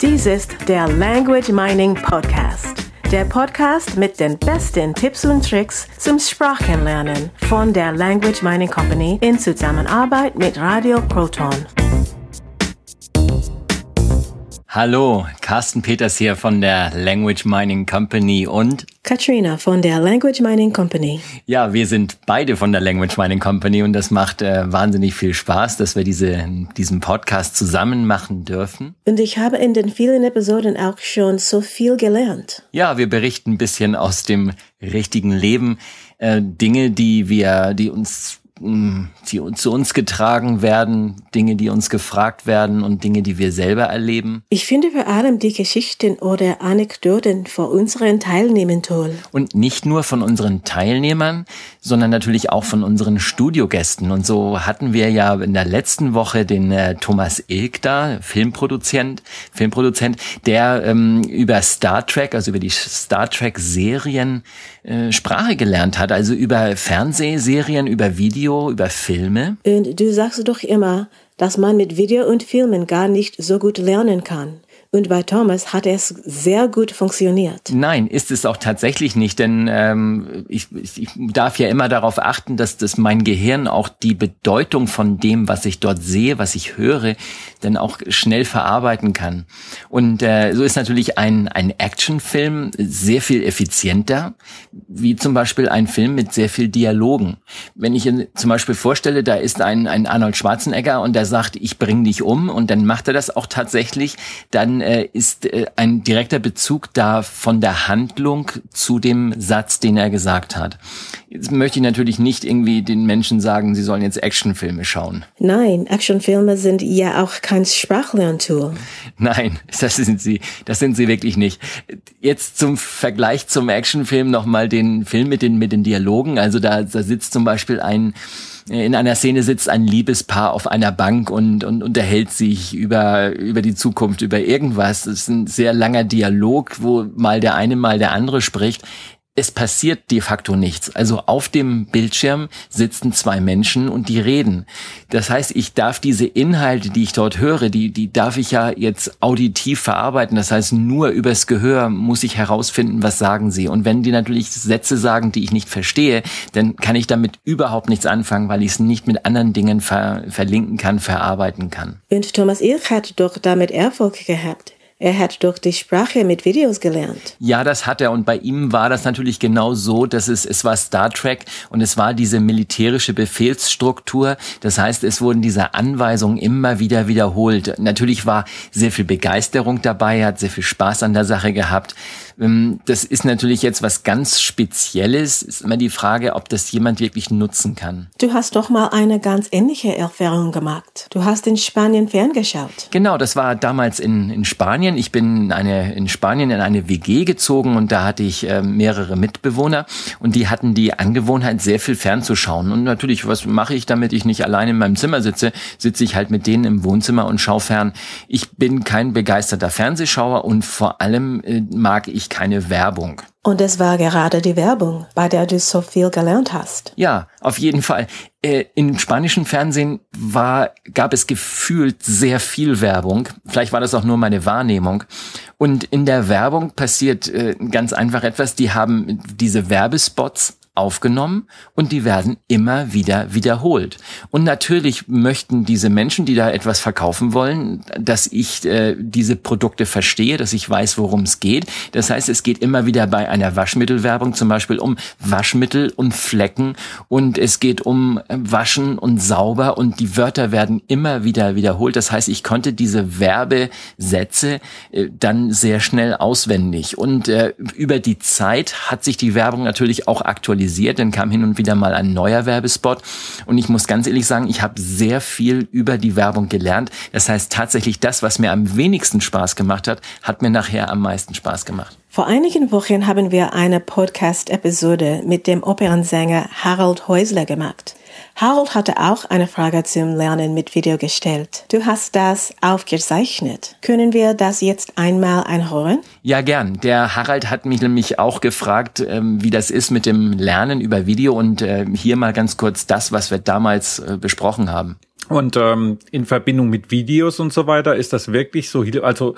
Dies ist der Language Mining Podcast. Der Podcast mit den besten Tipps und Tricks zum Sprachenlernen von der Language Mining Company in Zusammenarbeit mit Radio Proton. Hallo, Carsten Peters hier von der Language Mining Company und Katrina von der Language Mining Company. Ja, wir sind beide von der Language Mining Company und das macht äh, wahnsinnig viel Spaß, dass wir diese, diesen Podcast zusammen machen dürfen. Und ich habe in den vielen Episoden auch schon so viel gelernt. Ja, wir berichten ein bisschen aus dem richtigen Leben, äh, Dinge, die wir, die uns die zu uns getragen werden, Dinge, die uns gefragt werden und Dinge, die wir selber erleben. Ich finde vor allem die Geschichten oder Anekdoten von unseren Teilnehmern toll. Und nicht nur von unseren Teilnehmern, sondern natürlich auch von unseren Studiogästen. Und so hatten wir ja in der letzten Woche den äh, Thomas Ilk da, Filmproduzent, Filmproduzent, der ähm, über Star Trek, also über die Star Trek Serien äh, Sprache gelernt hat, also über Fernsehserien, über Video Video, über Filme. Und du sagst doch immer, dass man mit Video und Filmen gar nicht so gut lernen kann. Und bei Thomas hat es sehr gut funktioniert. Nein, ist es auch tatsächlich nicht, denn ähm, ich, ich darf ja immer darauf achten, dass das mein Gehirn auch die Bedeutung von dem, was ich dort sehe, was ich höre, dann auch schnell verarbeiten kann. Und äh, so ist natürlich ein, ein Actionfilm sehr viel effizienter, wie zum Beispiel ein Film mit sehr viel Dialogen. Wenn ich zum Beispiel vorstelle, da ist ein, ein Arnold Schwarzenegger und der sagt, ich bring dich um und dann macht er das auch tatsächlich, dann äh, ist äh, ein direkter Bezug da von der Handlung zu dem Satz, den er gesagt hat. Jetzt möchte ich natürlich nicht irgendwie den Menschen sagen, sie sollen jetzt Actionfilme schauen. Nein, Actionfilme sind ja auch kein Sprachlerntool. Nein, das sind sie, das sind sie wirklich nicht. Jetzt zum Vergleich zum Actionfilm nochmal den Film mit den, mit den Dialogen. Also da, da sitzt zum Beispiel ein in einer Szene sitzt ein Liebespaar auf einer Bank und, und unterhält sich über, über die Zukunft, über irgendwas. Das ist ein sehr langer Dialog, wo mal der eine, mal der andere spricht es passiert de facto nichts. Also auf dem Bildschirm sitzen zwei Menschen und die reden. Das heißt, ich darf diese Inhalte, die ich dort höre, die, die darf ich ja jetzt auditiv verarbeiten. Das heißt, nur übers Gehör muss ich herausfinden, was sagen sie. Und wenn die natürlich Sätze sagen, die ich nicht verstehe, dann kann ich damit überhaupt nichts anfangen, weil ich es nicht mit anderen Dingen ver verlinken kann, verarbeiten kann. Und Thomas Ilk hat doch damit Erfolg gehabt. Er hat durch die Sprache mit Videos gelernt. Ja, das hat er. Und bei ihm war das natürlich genau so, dass es, es war Star Trek und es war diese militärische Befehlsstruktur. Das heißt, es wurden diese Anweisungen immer wieder wiederholt. Natürlich war sehr viel Begeisterung dabei, er hat sehr viel Spaß an der Sache gehabt. Ähm, das ist natürlich jetzt was ganz Spezielles. Ist immer die Frage, ob das jemand wirklich nutzen kann. Du hast doch mal eine ganz ähnliche Erfahrung gemacht. Du hast in Spanien ferngeschaut. Genau, das war damals in, in Spanien. Ich bin eine, in Spanien in eine WG gezogen und da hatte ich äh, mehrere Mitbewohner und die hatten die Angewohnheit, sehr viel fernzuschauen. Und natürlich, was mache ich, damit ich nicht allein in meinem Zimmer sitze? Sitze ich halt mit denen im Wohnzimmer und schaue fern. Ich bin kein begeisterter Fernsehschauer und vor allem äh, mag ich keine Werbung. Und es war gerade die Werbung, bei der du so viel gelernt hast. Ja, auf jeden Fall. Äh, Im spanischen Fernsehen war, gab es gefühlt sehr viel Werbung. Vielleicht war das auch nur meine Wahrnehmung. Und in der Werbung passiert äh, ganz einfach etwas. Die haben diese Werbespots aufgenommen und die werden immer wieder wiederholt. Und natürlich möchten diese Menschen, die da etwas verkaufen wollen, dass ich äh, diese Produkte verstehe, dass ich weiß, worum es geht. Das heißt, es geht immer wieder bei einer Waschmittelwerbung zum Beispiel um Waschmittel und Flecken und es geht um Waschen und sauber und die Wörter werden immer wieder wiederholt. Das heißt, ich konnte diese Werbesätze äh, dann sehr schnell auswendig und äh, über die Zeit hat sich die Werbung natürlich auch aktualisiert aktualisiert, dann kam hin und wieder mal ein neuer Werbespot. Und ich muss ganz ehrlich sagen, ich habe sehr viel über die Werbung gelernt. Das heißt tatsächlich, das, was mir am wenigsten Spaß gemacht hat, hat mir nachher am meisten Spaß gemacht. Vor einigen Wochen haben wir eine Podcast-Episode mit dem Opernsänger Harold Häusler gemacht. Harold hatte auch eine Frage zum Lernen mit Video gestellt. Du hast das aufgezeichnet. Können wir das jetzt einmal einhören? Ja, gern. Der Harald hat mich nämlich auch gefragt, ähm, wie das ist mit dem Lernen über Video und äh, hier mal ganz kurz das, was wir damals äh, besprochen haben. Und ähm, in Verbindung mit Videos und so weiter ist das wirklich so. Also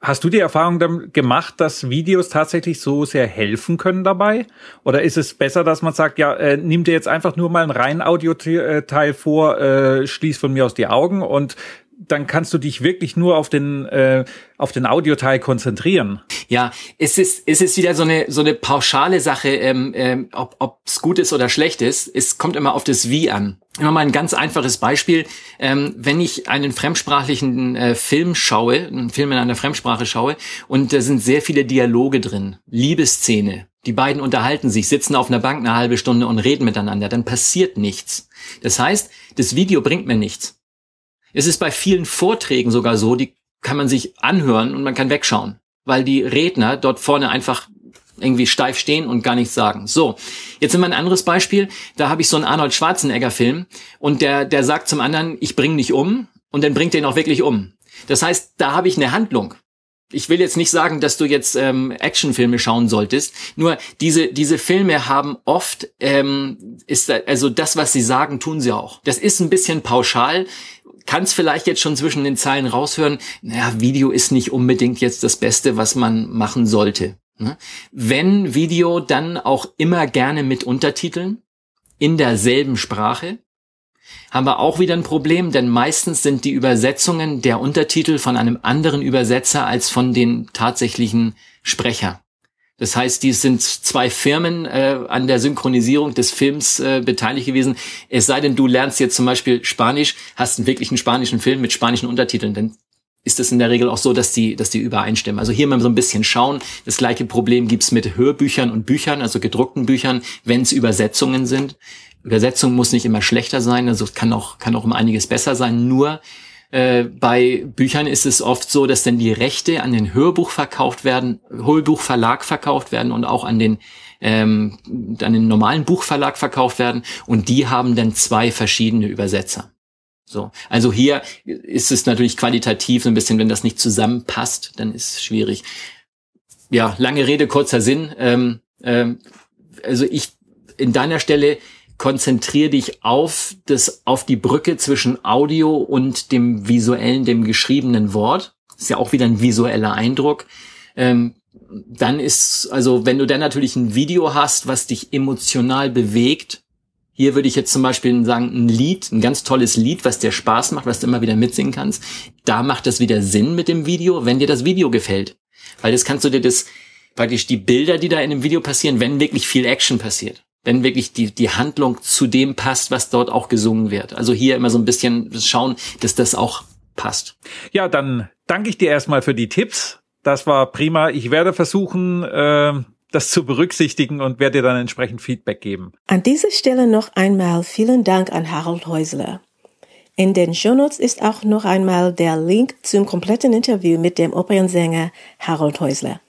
hast du die Erfahrung gemacht, dass Videos tatsächlich so sehr helfen können dabei? Oder ist es besser, dass man sagt, ja, äh, nimm dir jetzt einfach nur mal ein rein Audioteil vor, äh, schließ von mir aus die Augen und dann kannst du dich wirklich nur auf den äh, auf den Audioteil konzentrieren. Ja, es ist es ist wieder so eine so eine pauschale Sache, ähm, ähm, ob ob's gut ist oder schlecht ist. Es kommt immer auf das Wie an. Immer mal ein ganz einfaches Beispiel: ähm, Wenn ich einen fremdsprachlichen äh, Film schaue, einen Film in einer Fremdsprache schaue, und da sind sehr viele Dialoge drin, Liebesszene, die beiden unterhalten sich, sitzen auf einer Bank eine halbe Stunde und reden miteinander, dann passiert nichts. Das heißt, das Video bringt mir nichts. Es ist bei vielen Vorträgen sogar so, die kann man sich anhören und man kann wegschauen, weil die Redner dort vorne einfach irgendwie steif stehen und gar nichts sagen. So, jetzt immer ein anderes Beispiel. Da habe ich so einen Arnold Schwarzenegger-Film und der, der sagt zum anderen, ich bring dich um und dann bringt er ihn auch wirklich um. Das heißt, da habe ich eine Handlung. Ich will jetzt nicht sagen, dass du jetzt ähm, Actionfilme schauen solltest. Nur diese diese Filme haben oft ähm, ist also das, was sie sagen, tun sie auch. Das ist ein bisschen pauschal kannst vielleicht jetzt schon zwischen den Zeilen raushören, naja, Video ist nicht unbedingt jetzt das Beste, was man machen sollte. Ne? Wenn Video, dann auch immer gerne mit Untertiteln in derselben Sprache. Haben wir auch wieder ein Problem, denn meistens sind die Übersetzungen der Untertitel von einem anderen Übersetzer als von den tatsächlichen Sprecher. Das heißt, die sind zwei Firmen äh, an der Synchronisierung des Films äh, beteiligt gewesen. Es sei denn, du lernst jetzt zum Beispiel Spanisch, hast einen wirklichen spanischen Film mit spanischen Untertiteln, dann ist es in der Regel auch so, dass die, dass die übereinstimmen. Also hier mal so ein bisschen schauen. Das gleiche Problem gibt's mit Hörbüchern und Büchern, also gedruckten Büchern, wenn es Übersetzungen sind. Übersetzung muss nicht immer schlechter sein, also kann auch, kann auch um einiges besser sein. Nur äh, bei Büchern ist es oft so, dass dann die Rechte an den Hörbuch verkauft werden, Hörbuchverlag verkauft werden und auch an den ähm, an den normalen Buchverlag verkauft werden und die haben dann zwei verschiedene Übersetzer. So, also hier ist es natürlich qualitativ so ein bisschen, wenn das nicht zusammenpasst, dann ist es schwierig. Ja, lange Rede, kurzer Sinn. Ähm, ähm, also ich in deiner Stelle konzentriere dich auf das, auf die Brücke zwischen Audio und dem visuellen, dem geschriebenen Wort. ist ja auch wieder ein visueller Eindruck. Ähm, dann ist, also wenn du dann natürlich ein Video hast, was dich emotional bewegt, hier würde ich jetzt zum Beispiel sagen, ein Lied, ein ganz tolles Lied, was dir Spaß macht, was du immer wieder mitsingen kannst, da macht das wieder Sinn mit dem Video, wenn dir das Video gefällt. Weil das kannst du dir das, praktisch die Bilder, die da in dem Video passieren, wenn wirklich viel Action passiert wenn wirklich die, die Handlung zu dem passt, was dort auch gesungen wird. Also hier immer so ein bisschen schauen, dass das auch passt. Ja, dann danke ich dir erstmal für die Tipps. Das war prima. Ich werde versuchen, äh, das zu berücksichtigen und werde dir dann entsprechend Feedback geben. An dieser Stelle noch einmal vielen Dank an Harold Häusler. In den Shownotes ist auch noch einmal der Link zum kompletten Interview mit dem Opernsänger Harold Häusler.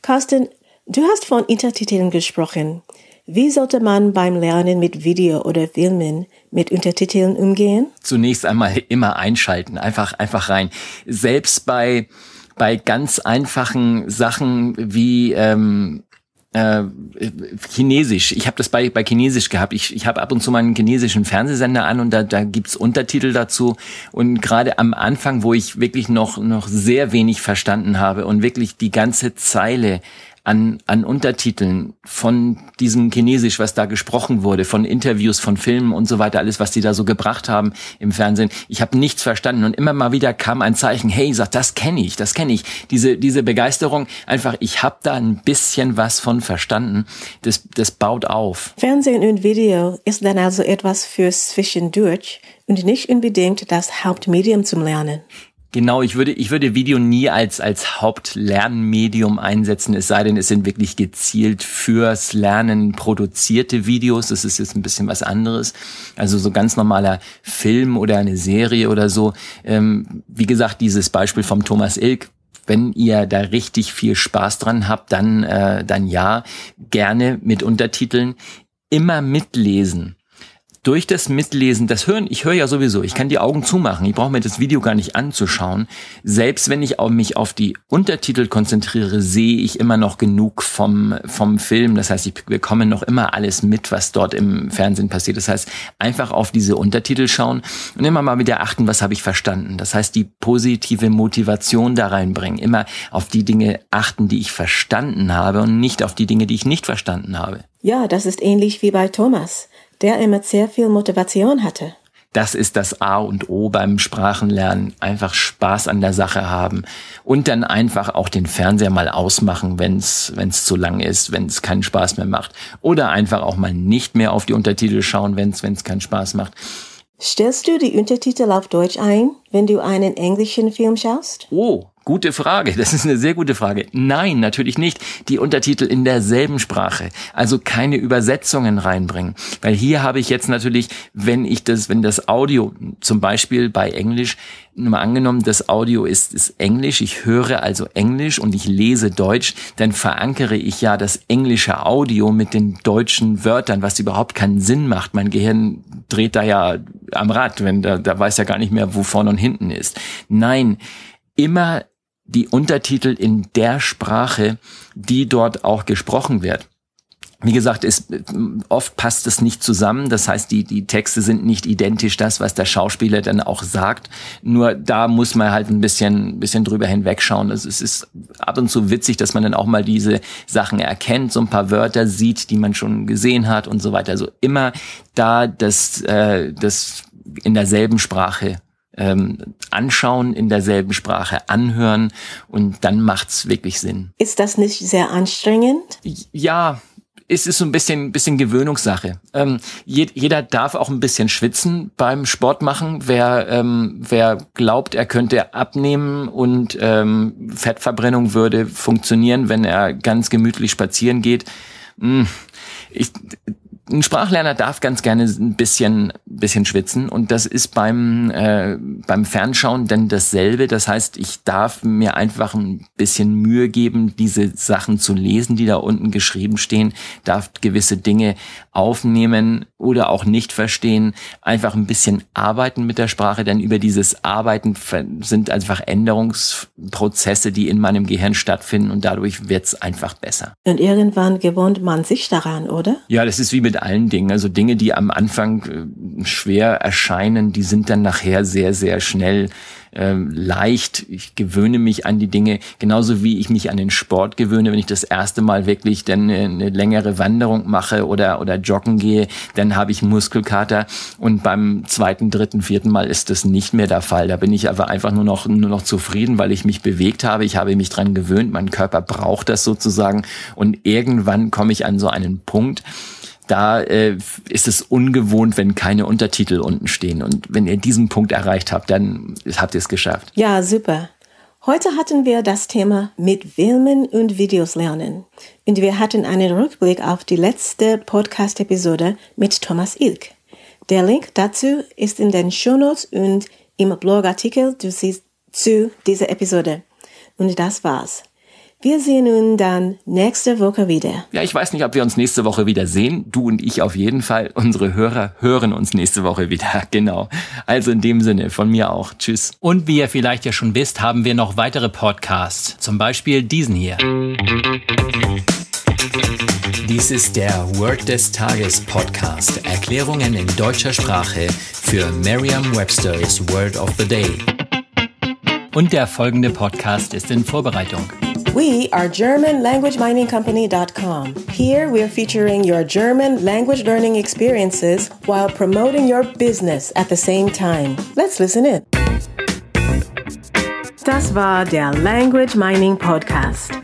Carsten, du hast von Intertiteln gesprochen. Wie sollte man beim Lernen mit Video oder Filmen mit Untertiteln umgehen? Zunächst einmal immer einschalten, einfach, einfach rein. Selbst bei, bei ganz einfachen Sachen wie ähm, äh, Chinesisch. Ich habe das bei, bei Chinesisch gehabt. Ich, ich habe ab und zu meinen chinesischen Fernsehsender an und da, da gibt's Untertitel dazu. Und gerade am Anfang, wo ich wirklich noch, noch sehr wenig verstanden habe und wirklich die ganze Zeile an, an Untertiteln von diesem Chinesisch, was da gesprochen wurde, von Interviews, von Filmen und so weiter, alles, was die da so gebracht haben im Fernsehen. Ich habe nichts verstanden und immer mal wieder kam ein Zeichen, hey, sag, das kenne ich, das kenne ich. Diese, diese Begeisterung, einfach, ich habe da ein bisschen was von verstanden. Das, das baut auf. Fernsehen und Video ist dann also etwas fürs Zwischendurch und nicht unbedingt das Hauptmedium zum Lernen. Genau, ich würde, ich würde Video nie als, als Hauptlernmedium einsetzen, es sei denn, es sind wirklich gezielt fürs Lernen produzierte Videos. Das ist jetzt ein bisschen was anderes. Also so ganz normaler Film oder eine Serie oder so. Ähm, wie gesagt, dieses Beispiel vom Thomas Ilk, wenn ihr da richtig viel Spaß dran habt, dann, äh, dann ja, gerne mit Untertiteln. Immer mitlesen durch das Mitlesen, das Hören, ich höre ja sowieso, ich kann die Augen zumachen, ich brauche mir das Video gar nicht anzuschauen. Selbst wenn ich mich auf die Untertitel konzentriere, sehe ich immer noch genug vom, vom Film. Das heißt, ich bekomme noch immer alles mit, was dort im Fernsehen passiert. Das heißt, einfach auf diese Untertitel schauen und immer mal wieder achten, was habe ich verstanden. Das heißt, die positive Motivation da reinbringen, immer auf die Dinge achten, die ich verstanden habe und nicht auf die Dinge, die ich nicht verstanden habe. Ja, das ist ähnlich wie bei Thomas der immer sehr viel Motivation hatte. Das ist das A und O beim Sprachenlernen. Einfach Spaß an der Sache haben und dann einfach auch den Fernseher mal ausmachen, wenn es zu lang ist, wenn es keinen Spaß mehr macht. Oder einfach auch mal nicht mehr auf die Untertitel schauen, wenn es keinen Spaß macht. Stellst du die Untertitel auf Deutsch ein, wenn du einen englischen Film schaust? Oh, Gute Frage. Das ist eine sehr gute Frage. Nein, natürlich nicht. Die Untertitel in derselben Sprache. Also keine Übersetzungen reinbringen. Weil hier habe ich jetzt natürlich, wenn ich das, wenn das Audio, zum Beispiel bei Englisch, mal angenommen, das Audio ist, ist Englisch, ich höre also Englisch und ich lese Deutsch, dann verankere ich ja das englische Audio mit den deutschen Wörtern, was überhaupt keinen Sinn macht. Mein Gehirn dreht da ja am Rad, wenn da, da weiß ja gar nicht mehr, wo vorne und hinten ist. Nein, immer die Untertitel in der Sprache, die dort auch gesprochen wird. Wie gesagt, ist, oft passt es nicht zusammen. Das heißt, die, die Texte sind nicht identisch das, was der Schauspieler dann auch sagt. Nur da muss man halt ein bisschen, bisschen drüber hinwegschauen. Es ist ab und zu witzig, dass man dann auch mal diese Sachen erkennt, so ein paar Wörter sieht, die man schon gesehen hat und so weiter. Also immer da das, äh, das in derselben Sprache ähm, anschauen, in derselben Sprache anhören und dann macht's wirklich Sinn. Ist das nicht sehr anstrengend? Ja, es ist so ein bisschen, bisschen Gewöhnungssache. Ähm, jeder darf auch ein bisschen schwitzen beim Sport machen. Wer, ähm, wer glaubt, er könnte abnehmen und ähm, Fettverbrennung würde funktionieren, wenn er ganz gemütlich spazieren geht. Hm, ich, ein Sprachlerner darf ganz gerne ein bisschen, bisschen schwitzen und das ist beim, äh, beim Fernschauen denn dasselbe. Das heißt, ich darf mir einfach ein bisschen Mühe geben, diese Sachen zu lesen, die da unten geschrieben stehen, darf gewisse Dinge aufnehmen oder auch nicht verstehen, einfach ein bisschen arbeiten mit der Sprache, denn über dieses Arbeiten sind einfach Änderungsprozesse, die in meinem Gehirn stattfinden und dadurch wird's einfach besser. Und irgendwann gewohnt man sich daran, oder? Ja, das ist wie mit mit allen Dingen. Also Dinge, die am Anfang äh, schwer erscheinen, die sind dann nachher sehr, sehr schnell äh, leicht. Ich gewöhne mich an die Dinge, genauso wie ich mich an den Sport gewöhne. Wenn ich das erste Mal wirklich dann eine, eine längere Wanderung mache oder, oder joggen gehe, dann habe ich Muskelkater. Und beim zweiten, dritten, vierten Mal ist das nicht mehr der Fall. Da bin ich aber einfach nur noch, nur noch zufrieden, weil ich mich bewegt habe. Ich habe mich dran gewöhnt. Mein Körper braucht das sozusagen. Und irgendwann komme ich an so einen Punkt, da äh, ist es ungewohnt, wenn keine Untertitel unten stehen. Und wenn ihr diesen Punkt erreicht habt, dann habt ihr es geschafft. Ja, super. Heute hatten wir das Thema mit Filmen und Videos lernen. Und wir hatten einen Rückblick auf die letzte Podcast-Episode mit Thomas Ilk. Der Link dazu ist in den Shownotes und im Blogartikel zu dieser Episode. Und das war's. Wir sehen uns dann nächste Woche wieder. Ja, ich weiß nicht, ob wir uns nächste Woche wieder sehen. Du und ich auf jeden Fall. Unsere Hörer hören uns nächste Woche wieder. Genau. Also in dem Sinne, von mir auch. Tschüss. Und wie ihr vielleicht ja schon wisst, haben wir noch weitere Podcasts. Zum Beispiel diesen hier. Dies ist der Word des Tages Podcast. Erklärungen in deutscher Sprache für Merriam-Webster's Word of the Day. Und der folgende Podcast ist in Vorbereitung. We are GermanLanguageMiningCompany.com. Here we're featuring your German language learning experiences while promoting your business at the same time. Let's listen in. Das war der Language Mining Podcast.